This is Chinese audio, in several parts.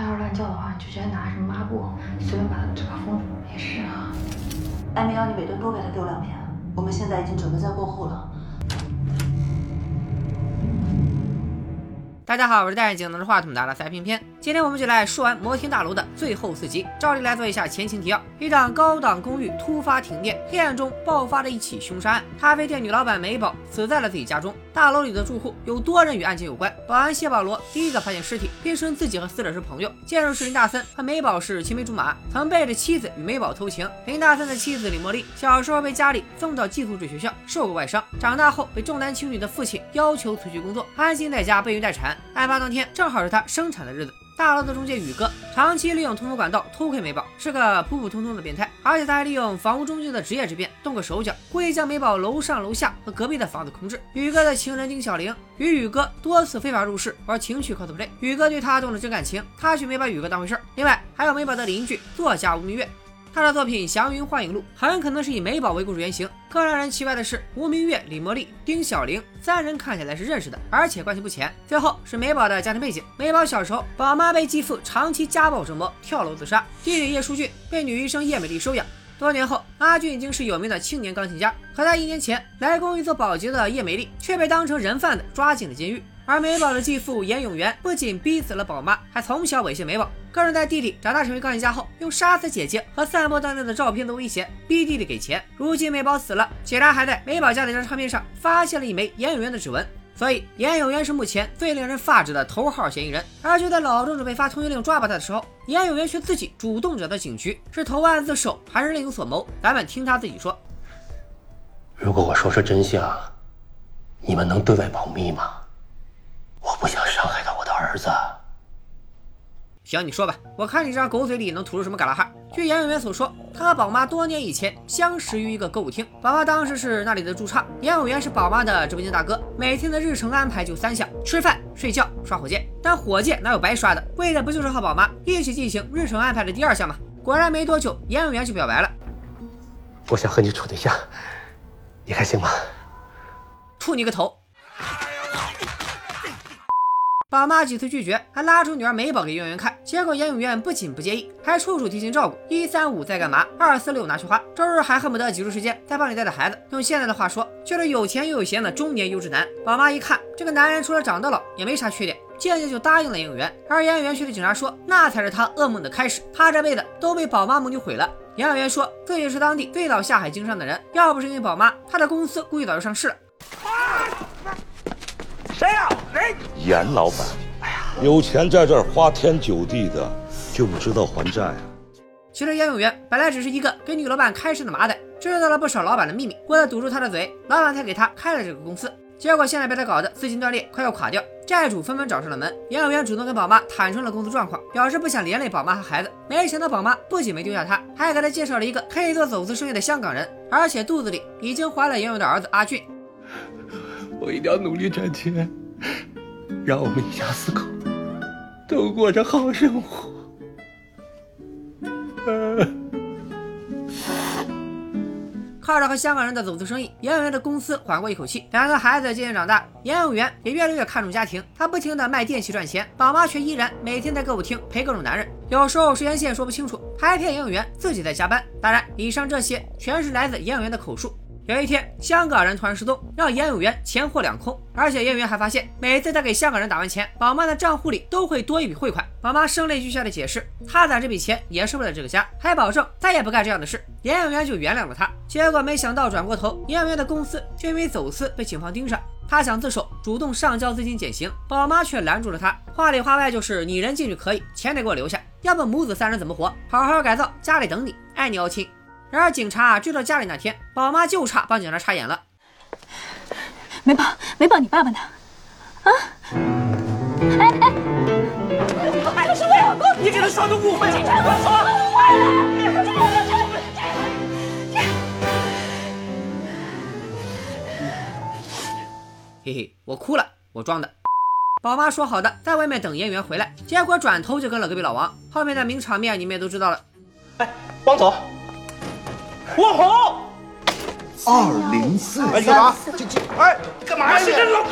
他要是乱叫的话，你就直接拿什么抹布随便把他嘴巴封住。也是啊。艾米要你每顿多给他丢两片。我们现在已经准备在过户了。大家好，我是戴眼镜拿着话筒的塞片片。今天我们就来说完摩天大楼的最后四集。照例来做一下前情提要：一幢高档公寓突发停电，黑暗中爆发了一起凶杀案。咖啡店女老板美宝死在了自己家中。大楼里的住户有多人与案件有关。保安谢保罗第一个发现尸体，并称自己和死者是朋友。建筑师林大森和美宝是青梅竹马，曾背着妻子与美宝偷情。林大森的妻子李茉莉小时候被家里送到寄宿制学校，受过外伤，长大后被重男轻女的父亲要求辞去工作，安心在家备孕待产。案发当天正好是她生产的日子。大楼的中介宇哥长期利用通风管道偷窥美宝，是个普普通通的变态，而且他还利用房屋中介的职业之便动个手脚，故意将美宝楼上楼下和隔壁的房子空置。宇哥的情人丁小玲与宇哥多次非法入室玩情趣 cosplay，宇哥对她动了真感情，他却没把宇哥当回事儿。另外还有美宝的邻居作家吴明月。他的作品《祥云幻影录》很可能是以美宝为故事原型。更让人奇怪的是，吴明月、李茉莉、丁小玲三人看起来是认识的，而且关系不浅。最后是美宝的家庭背景：美宝小时候，宝妈被继父长期家暴折磨，跳楼自杀；弟弟叶书俊被女医生叶美丽收养。多年后，阿俊已经是有名的青年钢琴家。可在一年前来公寓做保洁的叶美丽却被当成人贩子抓进了监狱。而美宝的继父严永元不仅逼死了宝妈，还从小猥亵美宝，更是在弟弟长大成为钢琴家后，用杀死姐姐和散播当年的照片的威胁逼弟弟给钱。如今美宝死了，警察还在美宝家的一张唱片上发现了一枚严永元的指纹。所以，严永元是目前最令人发指的头号嫌疑人。而就在老郑准备发通缉令抓捕他的时候，严永元却自己主动找到警局，是投案自首还是另有所谋？咱们听他自己说。如果我说是真相，你们能对外保密吗？我不想伤害到我的儿子。行，你说吧，我看你这张狗嘴里能吐出什么嘎啦哈。据严永元所说，他和宝妈多年以前相识于一个歌舞厅，宝妈当时是那里的驻唱，严永元是宝妈的直播间大哥。每天的日程安排就三项：吃饭、睡觉、刷火箭。但火箭哪有白刷的？为的不就是和宝妈一起进行日程安排的第二项吗？果然没多久，严永元就表白了：“我想和你处对象，你还行吗？”处你个头！宝妈几次拒绝，还拉出女儿美宝给严永元看，结果严永元不仅不介意，还处处提前照顾。一三五在干嘛？二四六拿去花，周日还恨不得挤出时间在帮你带带孩子。用现在的话说，就是有钱又有闲的中年优质男。宝妈一看这个男人除了长得老，也没啥缺点，渐渐就答应了严永元。而严永元却对警察说，那才是他噩梦的开始，他这辈子都被宝妈母女毁了。严永元说自己是当地最早下海经商的人，要不是因为宝妈，他的公司估计早就上市了。谁呀？谁？严老板。哎呀，有钱在这儿花天酒地的，就不知道还债啊。其实严永元本来只是一个给女老板开市的麻袋，知道了不少老板的秘密，为了堵住他的嘴，老板才给他开了这个公司。结果现在被他搞得资金断裂，快要垮掉，债主纷纷找上了门。严永元主动跟宝妈坦诚了公司状况，表示不想连累宝妈和孩子。没想到宝妈不仅没丢下他，还给他介绍了一个可以做走私生意的香港人，而且肚子里已经怀了严永的儿子阿俊。我一定要努力赚钱。让我们一家四口都过着好生活。靠着和香港人的走私生意，严永元的公司缓过一口气。两个孩子渐渐长大，严永元也越来越看重家庭。他不停的卖电器赚钱，宝妈却依然每天在歌舞厅陪各种男人。有时候时间线说不清楚，还骗严永元自己在加班。当然，以上这些全是来自严永元的口述。有一天，香港人突然失踪，让严永元钱货两空。而且严永元还发现，每次他给香港人打完钱，宝妈的账户里都会多一笔汇款。宝妈声泪俱下的解释，他攒这笔钱也是为了这个家，还保证再也不干这样的事。严永元就原谅了他。结果没想到，转过头，严永元的公司却因为走私被警方盯上。他想自首，主动上交资金减刑，宝妈却拦住了他，话里话外就是你人进去可以，钱得给我留下，要不母子三人怎么活？好好改造，家里等你，爱你哦，亲。然而，警察追到家里那天，宝妈就差帮警察插眼了。没抱，没抱，你爸爸呢？啊？哎哎！这是为什么？你给他说的误会。警察，快说！嘿嘿，我哭了，我装的。宝妈说好的，在外面等演员回来，结果转头就跟了隔壁老王。后面的名场面你们也都知道了。哎，王总。王红，二零四，哎，干嘛？这这，哎，干嘛呀？你这老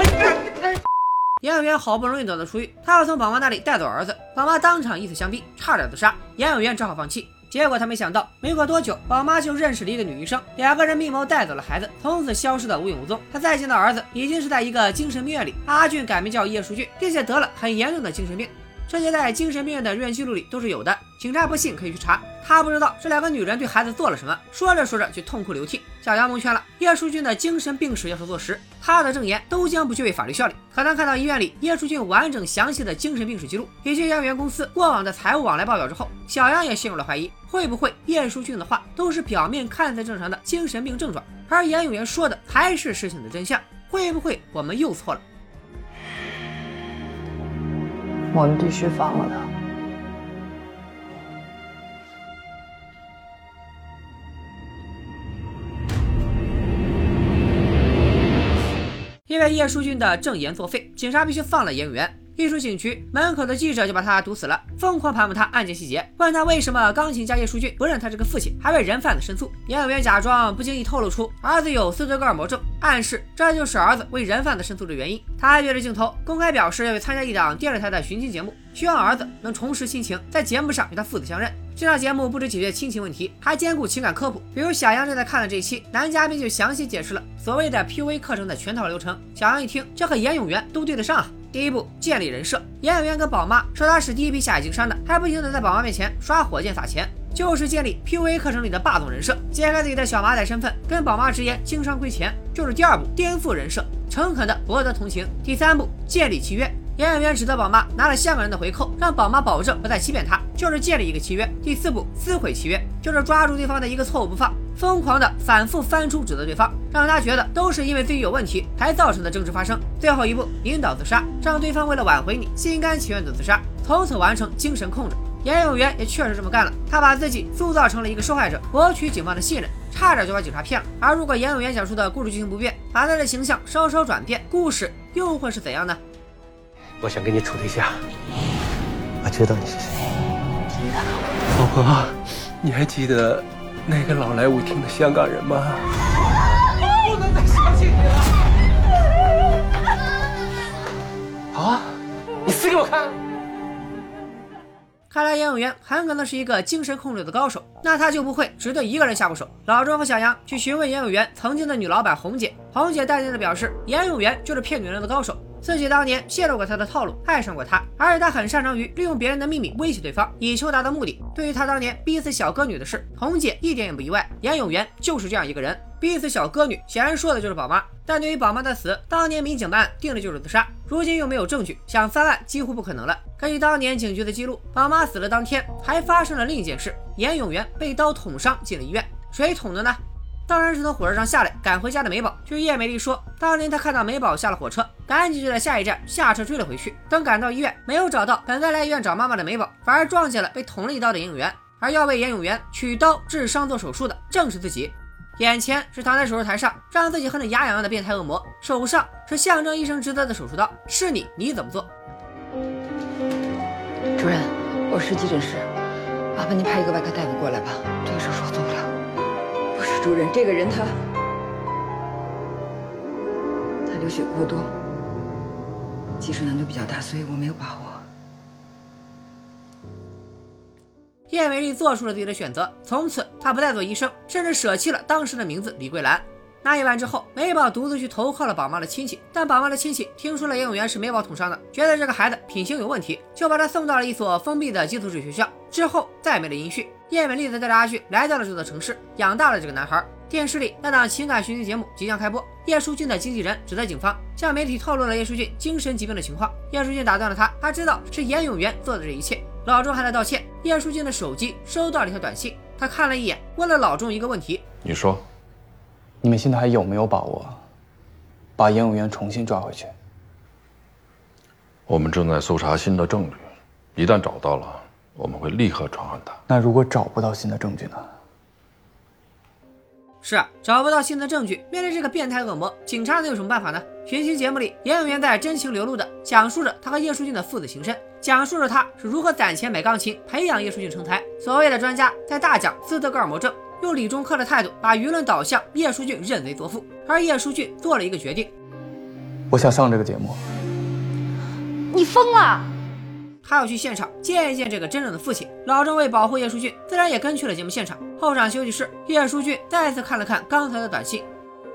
严永元好不容易等到出狱，他要从宝妈那里带走儿子，宝妈当场以死相逼，差点自杀，严永元只好放弃。结果他没想到，没过多久，宝妈就认识了一个女医生，两个人密谋带走了孩子，从此消失的无影无踪。他再见到儿子，已经是在一个精神病院里。阿俊改名叫叶淑俊，并且得了很严重的精神病。这些在精神病院的入院记录里都是有的，警察不信可以去查。他不知道这两个女人对孩子做了什么，说着说着就痛哭流涕。小杨蒙圈了，叶淑俊的精神病史要是坐实，他的证言都将不具备法律效力。可当看到医院里叶淑俊完整详细的精神病史记录以及杨元公司过往的财务往来报表之后，小杨也陷入了怀疑：会不会叶淑俊的话都是表面看似正常的精神病症状，而严永元说的还是事情的真相？会不会我们又错了？我们必须放了他。因为叶淑俊的证言作废，警察必须放了严永元。一出警局，门口的记者就把他堵死了，疯狂盘问他案件细节，问他为什么钢琴家叶淑俊不认他这个父亲，还为人贩子申诉。严永元假装不经意透露出儿子有斯德哥尔摩症，暗示这就是儿子为人贩子申诉的原因。他还对着镜头公开表示要去参加一档电视台的寻亲节目，希望儿子能重拾亲情，在节目上与他父子相认。这档节目不止解决亲情问题，还兼顾情感科普。比如小杨正在看的这一期，男嘉宾就详细解释了所谓的 PUA 课程的全套流程。小杨一听，这和严永元都对得上啊。第一步，建立人设。严永元跟宝妈说他是第一批下野金山的，还不停的在宝妈面前刷火箭撒钱，就是建立 PUA 课程里的霸总人设。揭开自己的小马仔身份，跟宝妈直言经商亏钱，就是第二步，颠覆人设，诚恳的博得同情。第三步，建立契约。严永元指责宝妈拿了香港人的回扣，让宝妈保证不再欺骗他，就是建立一个契约。第四步，撕毁契约，就是抓住对方的一个错误不放，疯狂的反复翻出指责对方，让他觉得都是因为自己有问题才造成的争执发生。最后一步，引导自杀，让对方为了挽回你，心甘情愿的自杀，从此完成精神控制。严永元也确实这么干了，他把自己塑造成了一个受害者，博取警方的信任，差点就把警察骗了。而如果严永元讲述的故事剧情不变，把他的形象稍稍转变，故事又会是怎样呢？我想跟你处对象。我知道你是谁。老婆，你还记得那个老来舞厅的香港人吗？不能再相信你了。好啊，你死给我看。看来严永元很可能是一个精神控制的高手，那他就不会只对一个人下过手。老庄和小杨去询问严永元曾经的女老板红姐，红姐淡定的表示，严永元就是骗女人的高手。自己当年泄露过他的套路，爱上过他，而且他很擅长于利用别人的秘密威胁对方，以求达到目的。对于他当年逼死小歌女的事，红姐一点也不意外。严永元就是这样一个人，逼死小歌女，显然说的就是宝妈。但对于宝妈的死，当年民警办案定的就是自杀，如今又没有证据，想翻案几乎不可能了。根据当年警局的记录，宝妈死了当天还发生了另一件事：严永元被刀捅伤进了医院，谁捅的呢？当然是从火车上下来赶回家的美宝。据叶美丽说，当年她看到美宝下了火车，赶紧就在下一站下车追了回去。等赶到医院，没有找到本该来医院找妈妈的美宝，反而撞见了被捅了一刀的严永元。而要为严永元取刀治伤做手术的，正是自己。眼前是躺在手术台上让自己恨得牙痒痒的变态恶魔，手上是象征医生职责的手术刀。是你，你怎么做？主任，我是急诊室，麻烦您派一个外科大夫过来吧，这个手术我做主任，这个人他他流血过多，技术难度比较大，所以我没有把握。叶美丽做出了自己的选择，从此她不再做医生，甚至舍弃了当时的名字李桂兰。那一晚之后，美宝独自去投靠了宝妈的亲戚，但宝妈的亲戚听说了严永元是美宝捅伤的，觉得这个孩子品行有问题，就把他送到了一所封闭的寄宿制学校。之后再没了音讯。叶美丽则带着阿旭来到了这座城市，养大了这个男孩。电视里那档情感寻亲节目即将开播，叶淑俊的经纪人指责警方向媒体透露了叶淑俊精神疾病的情况。叶淑俊打断了他，他知道是严永元做的这一切。老钟还在道歉。叶淑俊的手机收到了一条短信，他看了一眼，问了老钟一个问题：你说，你们现在还有没有把握把严永元重新抓回去？我们正在搜查新的证据，一旦找到了，我们会立刻传唤他。那如果找不到新的证据呢？是啊，找不到新的证据，面对这个变态恶魔，警察能有什么办法呢？寻亲节目里，严永元在真情流露的讲述着他和叶淑俊的父子情深，讲述着他是如何攒钱买钢琴，培养叶淑俊成才。所谓的专家在大讲斯德哥尔摩症，用理中客的态度把舆论导向叶淑俊认贼作父，而叶淑俊做了一个决定，我想上这个节目，你疯了！他要去现场见一见这个真正的父亲。老郑为保护叶淑俊，自然也跟去了节目现场。候场休息室，叶淑俊再次看了看刚才的短信，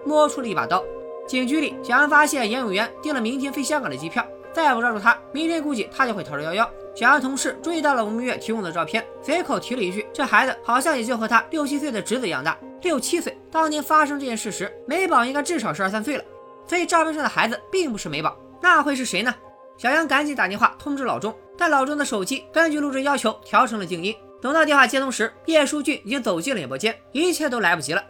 摸出了一把刀。警局里，小杨发现严永元订了明天飞香港的机票，再不抓住他，明天估计他就会逃之夭夭。小杨同事注意到了吴明月提供的照片，随口提了一句：“这孩子好像也就和他六七岁的侄子一样大。”六七岁，当年发生这件事时，美宝应该至少是二三岁了。所以照片上的孩子并不是美宝，那会是谁呢？小杨赶紧打电话通知老钟，但老钟的手机根据录制要求调成了静音。等到电话接通时，叶书俊已经走进了演播间，一切都来不及了。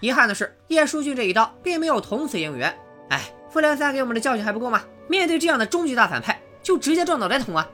遗憾的是，叶书俊这一刀并没有捅死严永元。哎，复联三给我们的教训还不够吗？面对这样的终极大反派，就直接撞脑袋捅啊！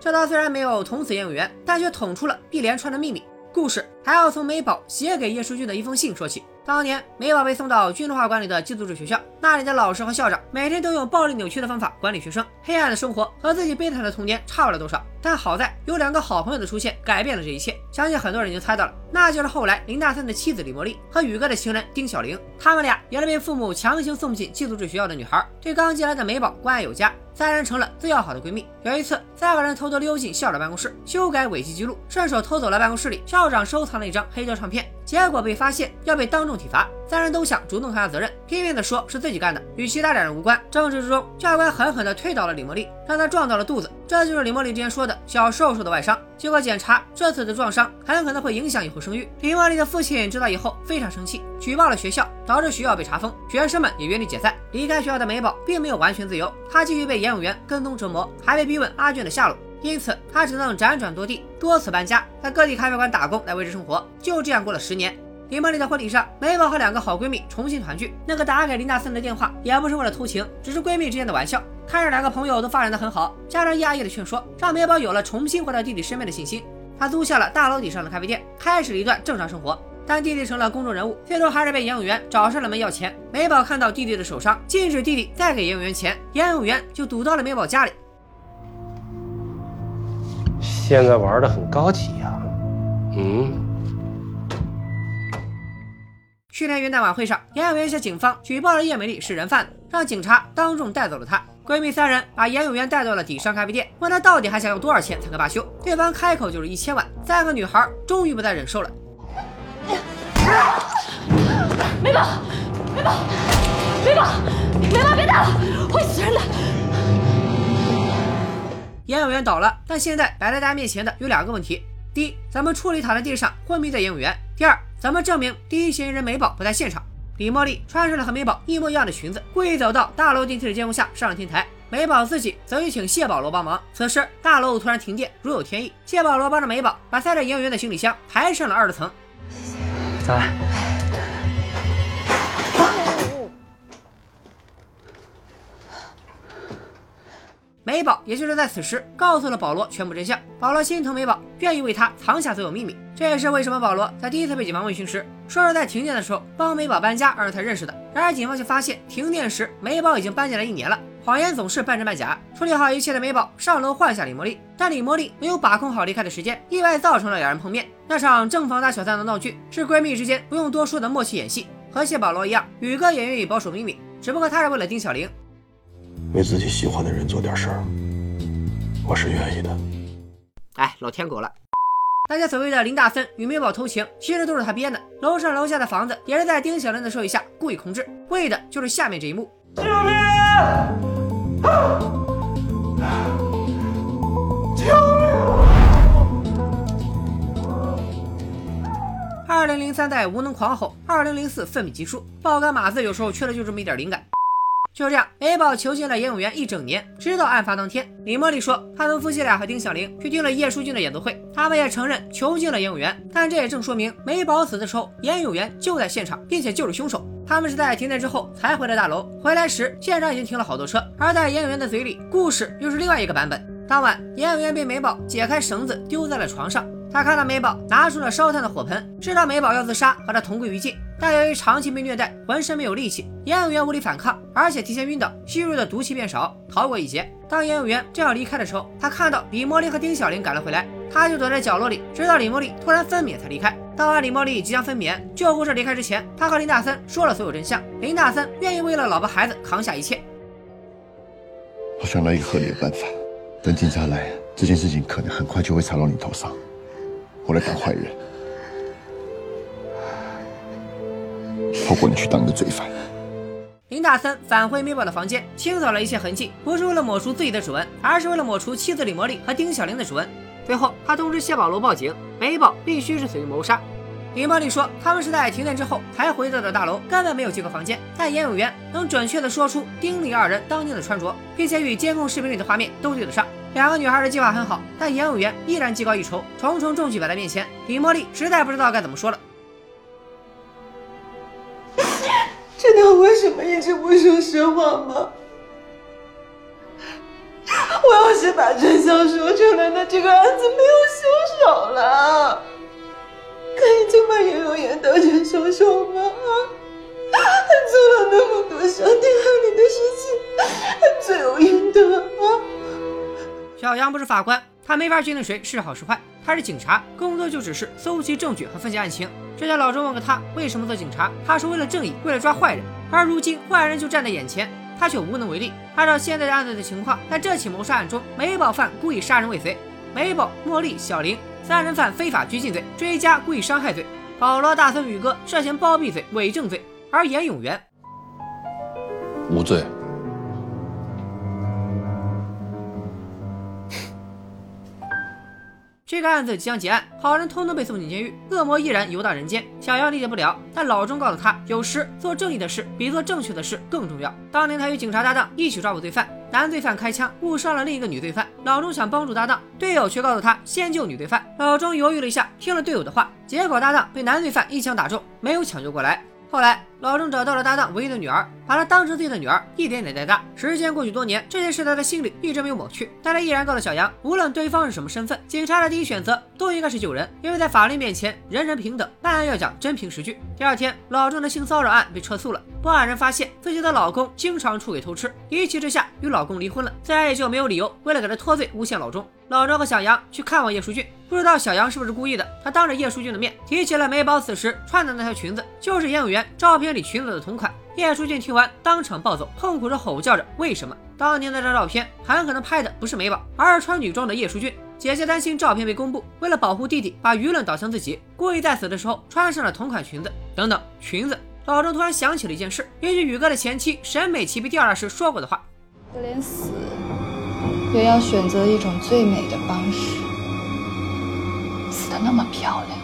这刀虽然没有捅死严永元，但却捅出了一连串的秘密。故事还要从美宝写给叶书俊的一封信说起。当年美宝被送到军事化管理的寄宿制学校，那里的老师和校长每天都用暴力扭曲的方法管理学生，黑暗的生活和自己悲惨的童年差不了多少。但好在有两个好朋友的出现，改变了这一切。相信很多人已经猜到了，那就是后来林大森的妻子李茉莉和宇哥的情人丁小玲。他们俩也是被父母强行送进寄宿制学校的女孩，对刚进来的美宝关爱有加，三人成了最要好的闺蜜。有一次，三个人偷偷溜进校长办公室，修改违纪记录，顺手偷走了办公室里校长收藏的一张黑胶唱片，结果被发现，要被当众体罚。三人都想主动扛下责任，拼命的说是自己干的，与其他两人无关。争执之中，教官狠狠地推倒了李茉莉，让她撞到了肚子。这就是李茉莉之前说的小时候受的外伤。经过检查，这次的撞伤很可能会影响以后生育。李茉莉的父亲知道以后非常生气，举报了学校，导致学校被查封，学生们也原地解散。离开学校的美宝并没有完全自由，她继续被严永元跟踪折磨，还被逼问阿俊的下落。因此，她只能辗转多地，多次搬家，在各地咖啡馆打工来维持生活。就这样过了十年。李茉莉的婚礼上，美宝和两个好闺蜜重新团聚。那个打给林大森的电话也不是为了偷情，只是闺蜜之间的玩笑。看着两个朋友都发展的很好，加上压抑的劝说，让美宝有了重新回到弟弟身边的信心。她租下了大楼底上的咖啡店，开始了一段正常生活。但弟弟成了公众人物，最终还是被严永元找上了门要钱。美宝看到弟弟的手伤，禁止弟弟再给严永元钱，严永元就堵到了美宝家里。现在玩的很高级呀，嗯。去年元旦晚会上，严永元向警方举报了叶美丽是人贩子，让警察当众带走了她。闺蜜三人把严永元带到了底商咖啡店，问他到底还想要多少钱才肯罢休。对方开口就是一千万。三个女孩终于不再忍受了。美宝，美宝，美宝，美宝别打了，会死人的。严永元倒了，但现在摆在大家面前的有两个问题：第一，咱们处理躺在地上昏迷的严永元；第二。怎么证明第一嫌疑人美宝不在现场？李茉莉穿上了和美宝一模一样的裙子，故意走到大楼电梯的监控下上了天台。美宝自己则去请谢保罗帮忙。此时大楼突然停电，如有天意，谢保罗帮着美宝把塞着营员的行李箱抬上了二十层。谢谢，美宝也就是在此时告诉了保罗全部真相。保罗心疼美宝，愿意为她藏下所有秘密。这也是为什么保罗在第一次被警方问询时，说是在停电的时候帮美宝搬家而让他认识的。然而警方却发现，停电时美宝已经搬进来一年了。谎言总是半真半假。处理好一切的美宝上楼换下李茉莉，但李茉莉没有把控好离开的时间，意外造成了两人碰面。那场正房大小三的闹剧，是闺蜜之间不用多说的默契演戏。和谢保罗一样，宇哥也愿意保守秘密，只不过他是为了丁小玲。为自己喜欢的人做点事儿，我是愿意的。哎，老天狗了！大家所谓的林大森与美宝偷情，其实都是他编的。楼上楼下的房子也是在丁小玲的授意下故意空置，为的就是下面这一幕。救命！救命！二零零三代无能狂吼，二零零四奋笔疾书，爆肝码字有时候缺的就这么一点灵感。就这样，美宝囚禁了严永元一整年，直到案发当天。李茉莉说，他们夫妻俩和丁小玲去听了叶书俊的演奏会，他们也承认囚禁了严永元。但这也正说明，美宝死的时候，严永元就在现场，并且就是凶手。他们是在停电之后才回了大楼，回来时现场已经停了好多车。而在严永元的嘴里，故事又是另外一个版本。当晚，严永元被美宝解开绳子，丢在了床上。他看到美宝拿出了烧炭的火盆，知道美宝要自杀，和他同归于尽。但由于长期被虐待，浑身没有力气，严永元无力反抗，而且提前晕倒，吸入的毒气变少，逃过一劫。当严永元正要离开的时候，他看到李茉莉和丁小玲赶了回来，他就躲在角落里，直到李茉莉突然分娩才离开。当晚李茉莉即将分娩，救护车离开之前，他和林大森说了所有真相。林大森愿意为了老婆孩子扛下一切。我想到一个合理的办法，等警察来，这件事情可能很快就会查到你头上。我来当坏人。透过你去当个罪犯。林大森返回美宝的房间，清扫了一切痕迹，不是为了抹除自己的指纹，而是为了抹除妻子李茉莉和丁小玲的指纹。最后，他通知谢宝楼报警，美宝必须是死于谋杀。李茉莉说，他们是在停电之后才回到的大楼，根本没有进过房间。但严永元能准确地说出丁李二人当年的穿着，并且与监控视频里的画面都对得上。两个女孩的计划很好，但严永元依然技高一筹，重重重举摆在面前，李茉莉实在不知道该怎么说了。知道为什么一直不说实话吗？我要是把真相说出来，那这个案子没有凶手了。可以就把严永元当成凶手吗？他做了那么多伤天害理的事情，他罪有应得啊！小杨不是法官，他没法决定谁是好是坏。他是警察，工作就只是搜集证据和分析案情。之前老周问过他为什么做警察，他说为了正义，为了抓坏人。而如今坏人就站在眼前，他却无能为力。按照现在的案子的情况，在这起谋杀案中，美宝犯故意杀人未遂，美宝、茉莉、小玲三人犯非法拘禁罪、追加故意伤害罪，保罗、大森、宇哥涉嫌包庇罪、伪证罪，而严永元无罪。这个案子即将结案，好人通通被送进监狱，恶魔依然游荡人间。小杨理解不了，但老钟告诉他，有时做正义的事比做正确的事更重要。当年他与警察搭档一起抓捕罪犯，男罪犯开枪误伤了另一个女罪犯，老钟想帮助搭档，队友却告诉他先救女罪犯。老钟犹豫了一下，听了队友的话，结果搭档被男罪犯一枪打中，没有抢救过来。后来，老郑找到了搭档唯一的女儿，把她当成自己的女儿，一点点带大。时间过去多年，这件事在他心里一直没有抹去。但他依然告诉小杨，无论对方是什么身份，警察的第一选择都应该是救人，因为在法律面前，人人平等，办案要讲真凭实据。第二天，老郑的性骚扰案被撤诉了。报案人发现自己的老公经常出轨偷吃，一气之下与老公离婚了，自然也就没有理由为了给他脱罪诬陷老钟。老周和小杨去看望叶淑俊，不知道小杨是不是故意的。他当着叶淑俊的面提起了美宝此时穿的那条裙子，就是严永元照片里裙子的同款。叶淑俊听完当场暴走，痛苦着吼叫着：“为什么当年那张照片很可能拍的不是美宝，而是穿女装的叶淑俊？”姐姐担心照片被公布，为了保护弟弟，把舆论导向自己，故意在死的时候穿上了同款裙子。等等，裙子。老周突然想起了一件事，也许宇哥的前妻沈美琪被调查时说过的话：“就连死。”也要选择一种最美的方式，死的那么漂亮。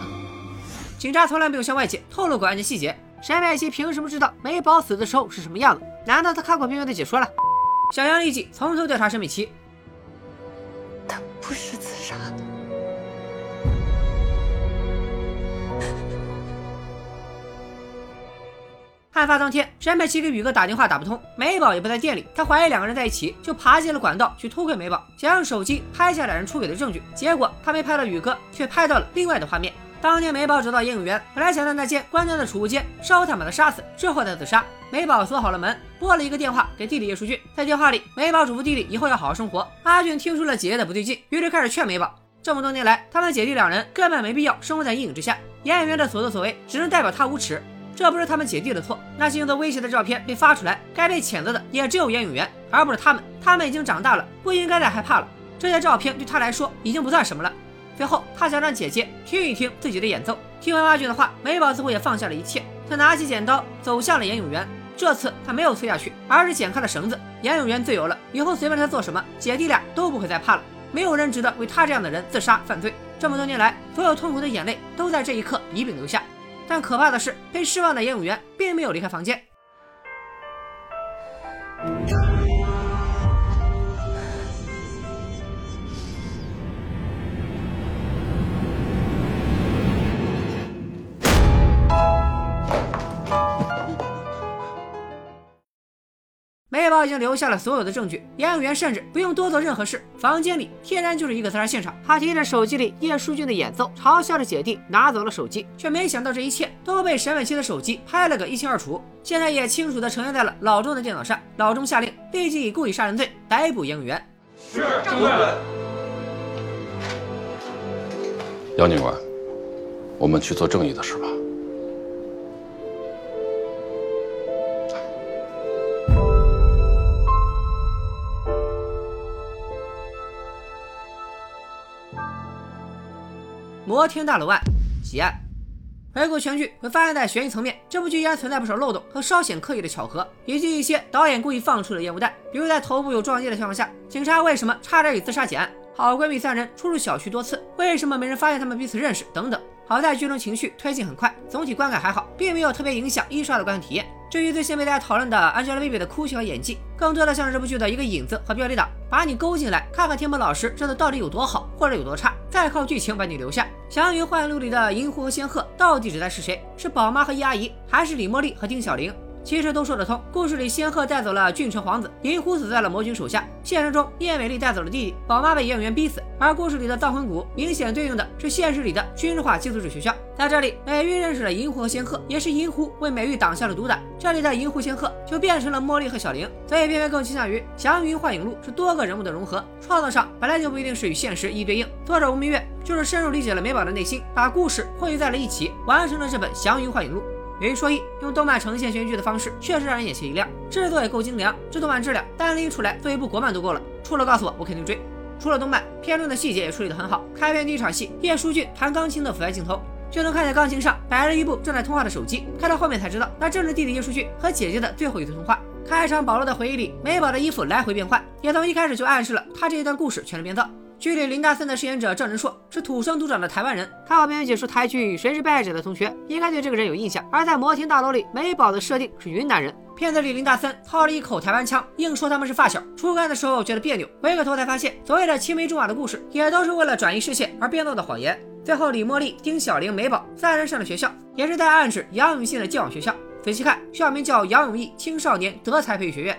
警察从来没有向外界透露过案件细节，沈美琪凭什么知道美宝死的时候是什么样子？难道他看过片片的解说了？小杨立即从头调查沈美琪，她不是自杀的。案发当天，沈美琪给宇哥打电话打不通，美宝也不在店里。她怀疑两个人在一起，就爬进了管道去偷窥美宝，想用手机拍下两人出轨的证据。结果她没拍到宇哥，却拍到了另外的画面。当年美宝找到严永元，本来想在那间关掉的储物间烧炭把他杀死，之后再自杀。美宝锁好了门，拨了一个电话给弟弟叶书俊。在电话里，美宝嘱咐弟弟以后要好好生活。阿俊听出了姐姐的不对劲，于是开始劝美宝。这么多年来，他们姐弟两人根本没必要生活在阴影之下。严永元的所作所为，只能代表他无耻。这不是他们姐弟的错，那些用作威胁的照片被发出来，该被谴责的也只有严永元，而不是他们。他们已经长大了，不应该再害怕了。这些照片对他来说已经不算什么了。最后，他想让姐姐听一听自己的演奏。听完阿俊的话，美宝似乎也放下了一切。他拿起剪刀，走向了严永元。这次他没有催下去，而是剪开了绳子。严永元自由了，以后随便他做什么，姐弟俩都不会再怕了。没有人值得为他这样的人自杀犯罪。这么多年来，所有痛苦的眼泪都在这一刻一并流下。但可怕的是，被失望的严永元并没有离开房间。美宝已经留下了所有的证据，严永元甚至不用多做任何事，房间里天然就是一个自杀现场。他听着手机里叶淑俊的演奏，嘲笑着姐弟拿走了手机，却没想到这一切都被沈伟琪的手机拍了个一清二楚，现在也清楚地呈现在了老钟的电脑上。老钟下令立即以故意杀人罪逮捕严永元。是政委。杨警官，我们去做正义的事吧。摩天大楼案结案。回顾全剧，会发现，在悬疑层面，这部剧依然存在不少漏洞和稍显刻意的巧合，以及一些导演故意放出的烟雾弹。比如在头部有撞击的情况下，警察为什么差点以自杀结案？好闺蜜三人出入小区多次，为什么没人发现他们彼此认识？等等。好在剧中情绪推进很快，总体观感还好，并没有特别影响一刷的观看体验。至于最先被大家讨论的 Angelababy 的哭戏和演技，更多的像是这部剧的一个引子和标题党，把你勾进来，看看天幕老师真的到底有多好，或者有多差，再靠剧情把你留下。《祥云幻影录》里的银狐和仙鹤到底指的是谁？是宝妈和一阿姨，还是李茉莉和丁小玲？其实都说得通。故事里，仙鹤带走了郡城皇子，银狐死在了魔君手下。现实中，叶美丽带走了弟弟，宝妈被叶永元逼死。而故事里的葬魂谷，明显对应的是现实里的军事化寄宿制学校。在这里，美玉认识了银狐和仙鹤，也是银狐为美玉挡下了毒打。这里的银狐、仙鹤就变成了茉莉和小玲。所以，偏偏更倾向于《祥云幻影录》是多个人物的融合，创作上本来就不一定是与现实一对应。作者吴明月就是深入理解了美宝的内心，把故事汇聚在了一起，完成了这本《祥云幻影录》。有一说一，用动漫呈现悬疑剧的方式，确实让人眼前一亮，制作也够精良。这动漫质量单拎出来做一部国漫都够了。出了告诉我，我肯定追。除了动漫，片中的细节也处理得很好。开篇第一场戏，叶书俊弹钢琴的俯拍镜头，就能看见钢琴上摆着一部正在通话的手机。看到后面才知道，那正是弟弟叶书俊和姐姐的最后一次通话。开场保罗的回忆里，美宝的衣服来回变换，也从一开始就暗示了他这一段故事全是编造。剧里林大森的饰演者郑仁硕是土生土长的台湾人。看好片尾解说台剧《谁是被害者》的同学，应该对这个人有印象。而在摩天大楼里，美宝的设定是云南人。片子里林大森操了一口台湾腔，硬说他们是发小。初看的时候觉得别扭，回过头才发现，所谓的青梅竹马的故事，也都是为了转移视线而编造的谎言。最后，李茉莉、丁小玲、美宝三人上了学校，也是在暗指杨永信的寄往学校。仔细看，校名叫杨永义青少年德才培育学院。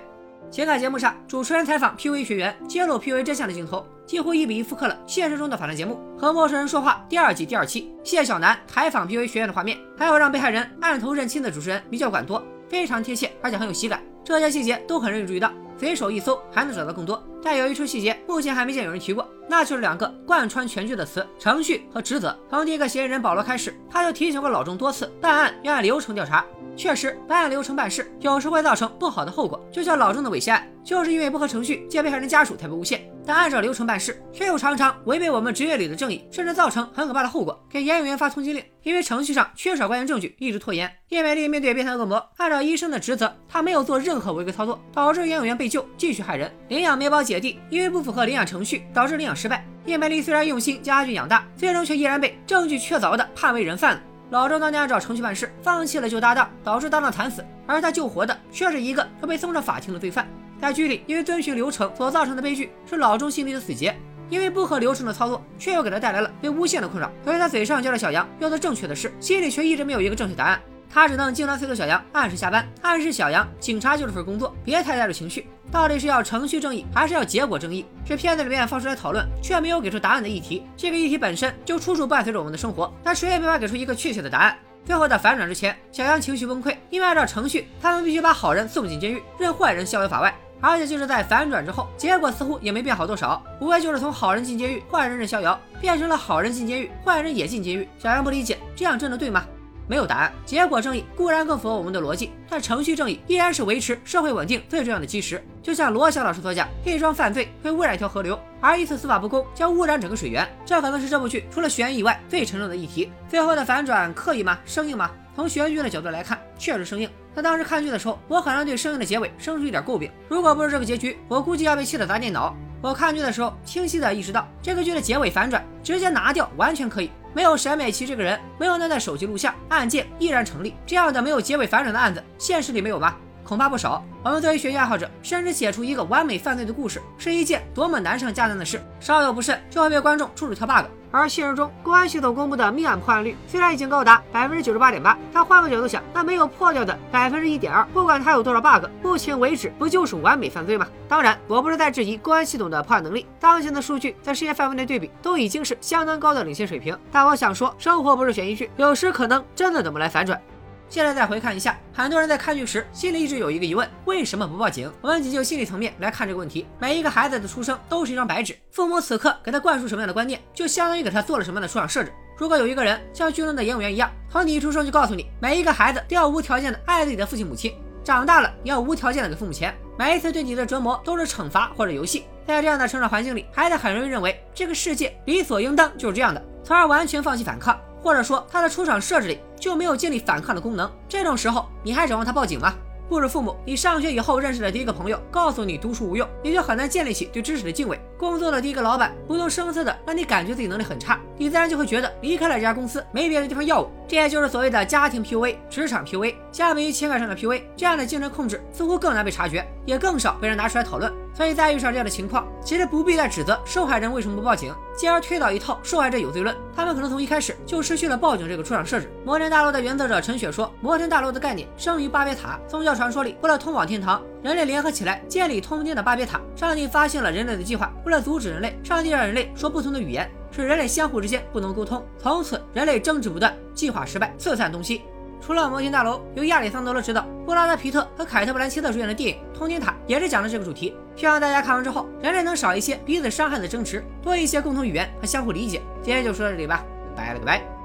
情感节目上，主持人采访 PUA 学员，揭露 PUA 真相的镜头，几乎一比一复刻了现实中的访谈节目《和陌生人说话》第二季第二期谢小楠采访 P U 学院的画面，还有让被害人按头认亲的主持人比较管多，非常贴切，而且很有喜感。这些细节都很容易注意到，随手一搜还能找到更多。但有一处细节，目前还没见有人提过，那就是两个贯穿全剧的词：程序和职责。从第一个嫌疑人保罗开始，他就提醒过老钟多次，办案要按流程调查。确实，不按流程办事，有时会造成不好的后果。就像老钟的猥亵案，就是因为不合程序，借被害人家属才被诬陷。但按照流程办事，却又常常违背我们职业里的正义，甚至造成很可怕的后果。给严永元发通缉令，因为程序上缺少关键证据，一直拖延。叶美丽面对变态恶魔，按照医生的职责，她没有做任何违规操作，导致严永元被救，继续害人。领养美宝姐弟，因为不符合领养程序，导致领养失败。叶美丽虽然用心将阿俊养大，最终却依然被证据确凿的判为人贩子。老周当年按照程序办事，放弃了救搭档，导致搭档惨死，而他救活的却是一个要被送上法庭的罪犯。在剧里，因为遵循流程所造成的悲剧，是老周心里的死结。因为不合流程的操作，却又给他带来了被诬陷的困扰。所以他嘴上叫着小杨要做正确的事，心里却一直没有一个正确答案。他只能经常催促小杨按时下班，暗示小杨警察就是份工作，别太带着情绪。到底是要程序正义，还是要结果正义？是片子里面放出来讨论，却没有给出答案的议题。这个议题本身就处处伴随着我们的生活，但谁也没法给出一个确切的答案。最后在反转之前，小杨情绪崩溃，因为按照程序，他们必须把好人送进监狱，任坏人逍遥法外。而且就是在反转之后，结果似乎也没变好多少，无非就是从好人进监狱，坏人任逍遥，变成了好人进监狱，坏人也进监狱。小杨不理解，这样真的对吗？没有答案。结果正义固然更符合我们的逻辑，但程序正义依然是维持社会稳定最重要的基石。就像罗翔老师所讲，一桩犯罪会污染一条河流，而一次司法不公将污染整个水源。这可能是这部剧除了悬疑以外最沉重的议题。最后的反转刻意吗？生硬吗？从悬疑剧的角度来看，确实生硬。在当时看剧的时候，我很难对生硬的结尾生出一点诟病。如果不是这个结局，我估计要被气得砸电脑。我看剧的时候，清晰的意识到这个剧的结尾反转直接拿掉完全可以。没有沈美琪这个人，没有那段手机录像，案件依然成立。这样的没有结尾反转的案子，现实里没有吗？恐怕不少。我们作为悬疑爱好者，甚至写出一个完美犯罪的故事，是一件多么难上加难的事，稍有不慎就会被观众处处挑 bug。而现实中，公安系统公布的命案破案率虽然已经高达百分之九十八点八，但换个角度想，那没有破掉的百分之一点二，不管它有多少 bug，目前为止不就是完美犯罪吗？当然，我不是在质疑公安系统的破案能力，当前的数据在世界范围内对比都已经是相当高的领先水平。但我想说，生活不是悬疑剧，有时可能真的等不来反转。现在再回看一下，很多人在看剧时心里一直有一个疑问：为什么不报警？我们仅就心理层面来看这个问题。每一个孩子的出生都是一张白纸，父母此刻给他灌输什么样的观念，就相当于给他做了什么样的出场设置。如果有一个人像剧中的演员一样，从你一出生就告诉你，每一个孩子都要无条件的爱自己的父亲母亲，长大了你要无条件的给父母钱，每一次对你的折磨都是惩罚或者游戏。在这样的成长环境里，孩子很容易认为这个世界理所应当就是这样的，从而完全放弃反抗。或者说他的出厂设置里就没有建立反抗的功能，这种时候你还指望他报警吗？不如父母，你上学以后认识的第一个朋友告诉你读书无用，你就很难建立起对知识的敬畏。工作的第一个老板不动声色的让你感觉自己能力很差，你自然就会觉得离开了这家公司没别的地方要我。这也就是所谓的家庭 PUA、职场 PUA。相比于情感上的 PUA，这样的精神控制似乎更难被察觉，也更少被人拿出来讨论。所以在遇上这样的情况，其实不必再指责受害人为什么不报警，进而推导一套受害者有罪论。他们可能从一开始就失去了报警这个出场设置。摩天大楼的原作者陈雪说，摩天大楼的概念生于巴别塔，宗教传说里为了通往天堂，人类联合起来建立通天的巴别塔。上帝发现了人类的计划，为了阻止人类，上帝让人类说不同的语言，使人类相互之间不能沟通。从此人类争执不断，计划失败，四散东西。除了摩天大楼，由亚里桑德罗执导、布拉德皮特和凯特布兰切特主演的电影《通天塔》也是讲的这个主题。希望大家看完之后，人类能少一些彼此伤害的争执，多一些共同语言和相互理解。今天就说到这里吧，拜了个拜。